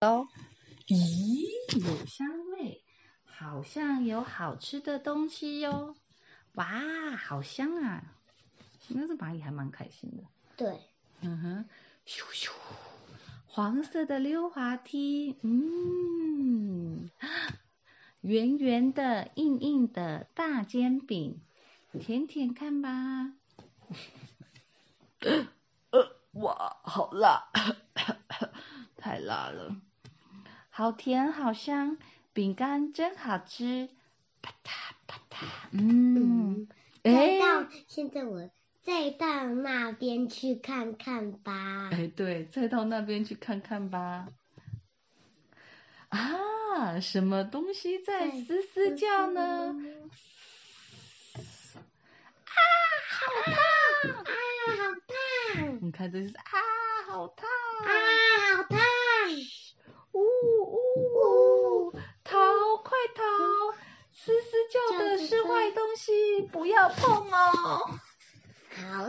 哦，咦，有香味，好像有好吃的东西哟！哇，好香啊！那只蚂蚁还蛮开心的。对，嗯哼，咻咻，黄色的溜滑梯，嗯，圆圆的、硬硬的大煎饼，舔舔看吧。呃，哇，好辣，太辣了。好甜，好香，饼干真好吃，啪嗒啪嗒，嗯，再哎，到现在我再到那边去看看吧。哎，对，再到那边去看看吧。啊，什么东西在嘶嘶叫呢？啊，好烫！啊，好烫！你看，这是啊，好烫！啊，好烫！东西不要碰哦。好。